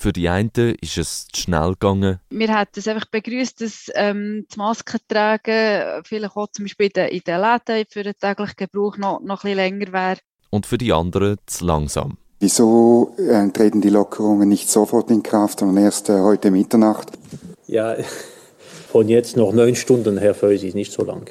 Für die einen ist es zu schnell gegangen. Wir hätten es einfach begrüßt, dass ähm, das Maskentragen vielleicht auch zum Beispiel in den, in den Läden für den täglichen Gebrauch noch, noch ein bisschen länger wäre. Und für die anderen zu langsam. Wieso äh, treten die Lockerungen nicht sofort in Kraft, sondern erst äh, heute Mitternacht? Ja, von jetzt noch neun Stunden her für uns ist nicht so lang.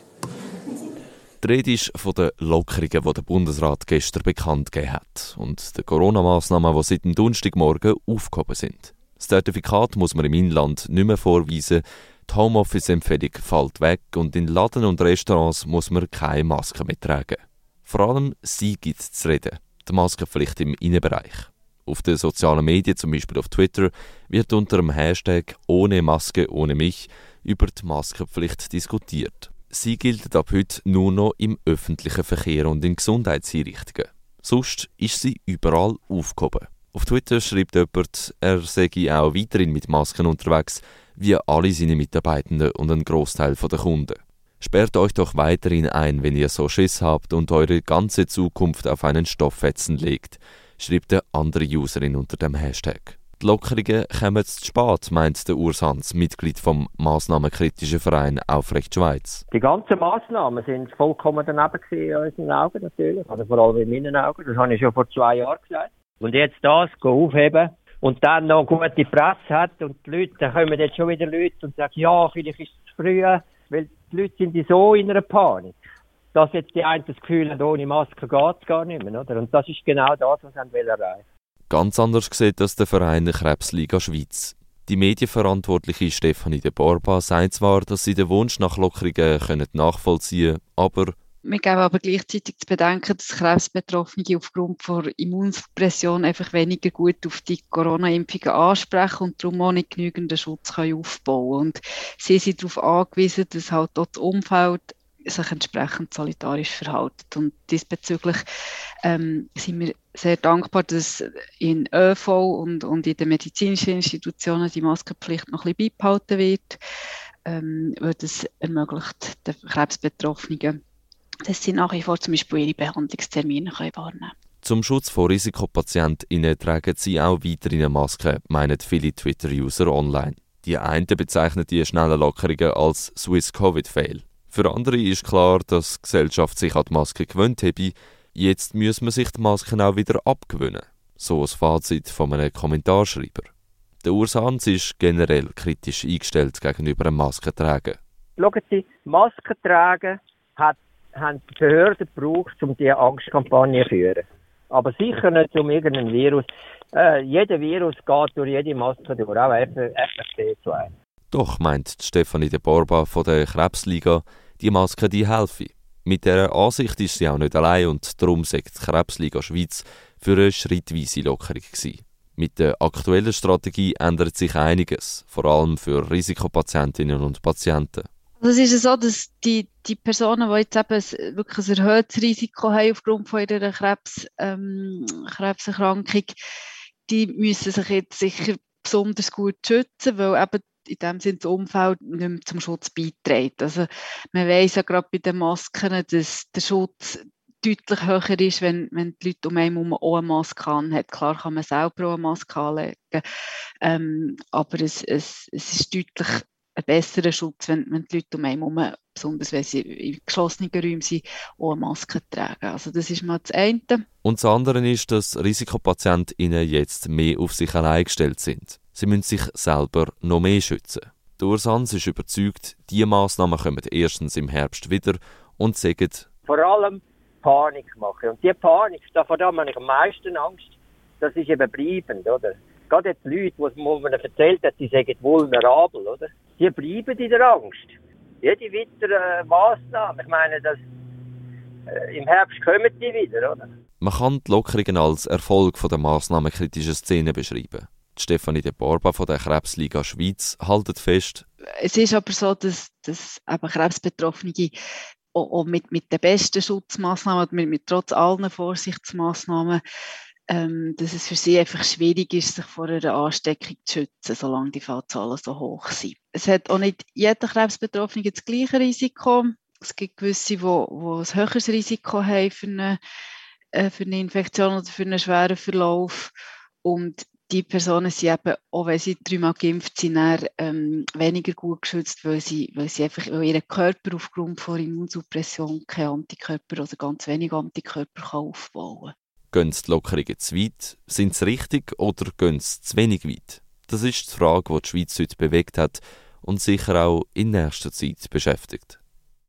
Die Rede ist von den Lockerungen, die der Bundesrat gestern bekannt gegeben hat und den Corona-Massnahmen, die seit dem Donnerstagmorgen aufgehoben sind. Das Zertifikat muss man im Inland nicht mehr vorweisen, die Homeoffice-Empfehlung fällt weg und in Laden und Restaurants muss man keine Maske mehr tragen. Vor allem sie gibt es zu reden, die Maskenpflicht im Innenbereich. Auf den sozialen Medien, zum Beispiel auf Twitter, wird unter dem Hashtag Ohne Maske, ohne mich über die Maskenpflicht diskutiert. Sie gilt ab heute nur noch im öffentlichen Verkehr und in Gesundheitseinrichtungen. Sonst ist sie überall aufgehoben. Auf Twitter schreibt jemand, er sei auch weiterhin mit Masken unterwegs, wie alle seine Mitarbeitenden und ein Großteil der Kunden. Sperrt euch doch weiterhin ein, wenn ihr so Schiss habt und eure ganze Zukunft auf einen Stofffetzen legt, schreibt eine andere Userin unter dem Hashtag. Die Lockerungen kommen zu spät, meint der Urs Hans, Mitglied vom massnahmenkritischen Verein Aufrecht Schweiz. Die ganzen Massnahmen sind vollkommen daneben in unseren Augen natürlich, also vor allem in meinen Augen. Das habe ich schon vor zwei Jahren gesagt. Und jetzt das aufheben und dann noch gute Presse hat und die Leute, dann kommen jetzt schon wieder Leute und sagen, ja, vielleicht ist es zu früh, weil die Leute sind so in einer Panik dass jetzt die einen das Gefühl haben, ohne Maske geht es gar nicht mehr. Oder? Und das ist genau das, was wir erreichen Ganz anders sieht das der Verein der Krebsliga Schweiz. Die medienverantwortliche Stefanie de Borba sagt zwar, dass sie den Wunsch nach Lockerungen können nachvollziehen aber wir geben aber gleichzeitig zu bedenken, dass Krebsbetroffene aufgrund von Immunsuppression einfach weniger gut auf die Corona-Impfungen ansprechen und darum auch nicht genügend Schutz können aufbauen Und sie sind darauf angewiesen, dass halt dort das Umfeld sich entsprechend solidarisch verhalten. Und diesbezüglich ähm, sind wir sehr dankbar, dass in ÖV und, und in den medizinischen Institutionen die Maskenpflicht noch ein bisschen beibehalten wird, ähm, weil das ermöglicht den Krebsbetroffenen, dass sie nach wie vor zum Beispiel ihre Behandlungstermine können wahrnehmen können. Zum Schutz von Risikopatientinnen tragen sie auch weiterhin eine Maske, meinen viele Twitter-User online. Die einen bezeichnen die schnellen Lockerungen als Swiss Covid-Fail. Für andere ist klar, dass die Gesellschaft sich an die Maske gewöhnt habe. Jetzt muss man sich die Masken auch wieder abgewöhnen. So ein Fazit von einem Kommentarschreiber. Der Urs Hans ist generell kritisch eingestellt gegenüber dem Maskentragen. Schauen Sie, Maskentragen hat, haben die Behörden gebraucht, um diese Angstkampagne zu führen. Aber sicher nicht um irgendein Virus. Äh, jeder Virus geht durch jede Maske durch, auch FFP2. Doch, meint Stefanie de Borba von der Krebsliga, die Maske die helfen. Mit dieser Ansicht ist sie auch nicht allein und darum sagt die Krebsliga Schweiz für eine schrittweise Lockerung gewesen. Mit der aktuellen Strategie ändert sich einiges, vor allem für Risikopatientinnen und Patienten. Also es ist so, dass die, die Personen, die jetzt eben wirklich ein erhöhtes Risiko haben aufgrund von ihrer Krebs, ähm, Krebserkrankung, die müssen sich jetzt sicher besonders gut schützen, weil eben in dem Sinne das Umfeld nicht mehr zum Schutz beiträgt. Also man weiß ja gerade bei den Masken, dass der Schutz deutlich höher ist, wenn, wenn die Leute um einen herum auch eine Maske anhat. Klar kann man selber auch eine Maske anlegen, ähm, aber es, es, es ist deutlich ein besserer Schutz, wenn, wenn die Leute um einen herum, besonders wenn sie in geschlossenen Räumen sind, auch eine Maske tragen. Also das ist mal das eine. Und das andere ist, dass RisikopatientInnen jetzt mehr auf sich allein gestellt sind. Sie müssen sich selber noch mehr schützen. Der Ursans ist überzeugt, diese Massnahmen kommen erstens im Herbst wieder und sagen, vor allem Panik machen. Und diese Panik, davor habe ich am meisten Angst, das ist eben bleibend, oder? Gerade jetzt Leute, wo man erzählt hat, die sagen vulnerabel, oder? Die bleiben in der Angst. Jede weitere äh, Massnahme, ich meine, das, äh, im Herbst kommen die wieder, oder? Man kann die Lockerungen als Erfolg von der massnahmenkritischen Szene beschreiben. Stefanie de Borba von der Krebsliga Schweiz haltet fest. Es ist aber so, dass, dass eben Krebsbetroffene auch, mit, mit den besten Schutzmaßnahmen, mit, mit trotz allen Vorsichtsmaßnahmen, ähm, dass es für sie einfach schwierig ist, sich vor einer Ansteckung zu schützen, solange die Fallzahlen so hoch sind. Es hat auch nicht jeder Krebsbetroffene das gleiche Risiko. Es gibt gewisse, die, die ein höheres Risiko haben für eine, äh, für eine Infektion oder für einen schweren Verlauf. Und die Personen sind eben, auch wenn sie dreimal geimpft sind, dann, ähm, weniger gut geschützt, weil sie, weil sie einfach, weil ihr Körper aufgrund von Immunsuppression keine Antikörper oder ganz wenig Antikörper kann aufbauen kann. Gehen die Lockerungen zu weit? Sind sie richtig oder gehen sie zu wenig weit? Das ist die Frage, die die Schweiz heute bewegt hat und sicher auch in nächster Zeit beschäftigt.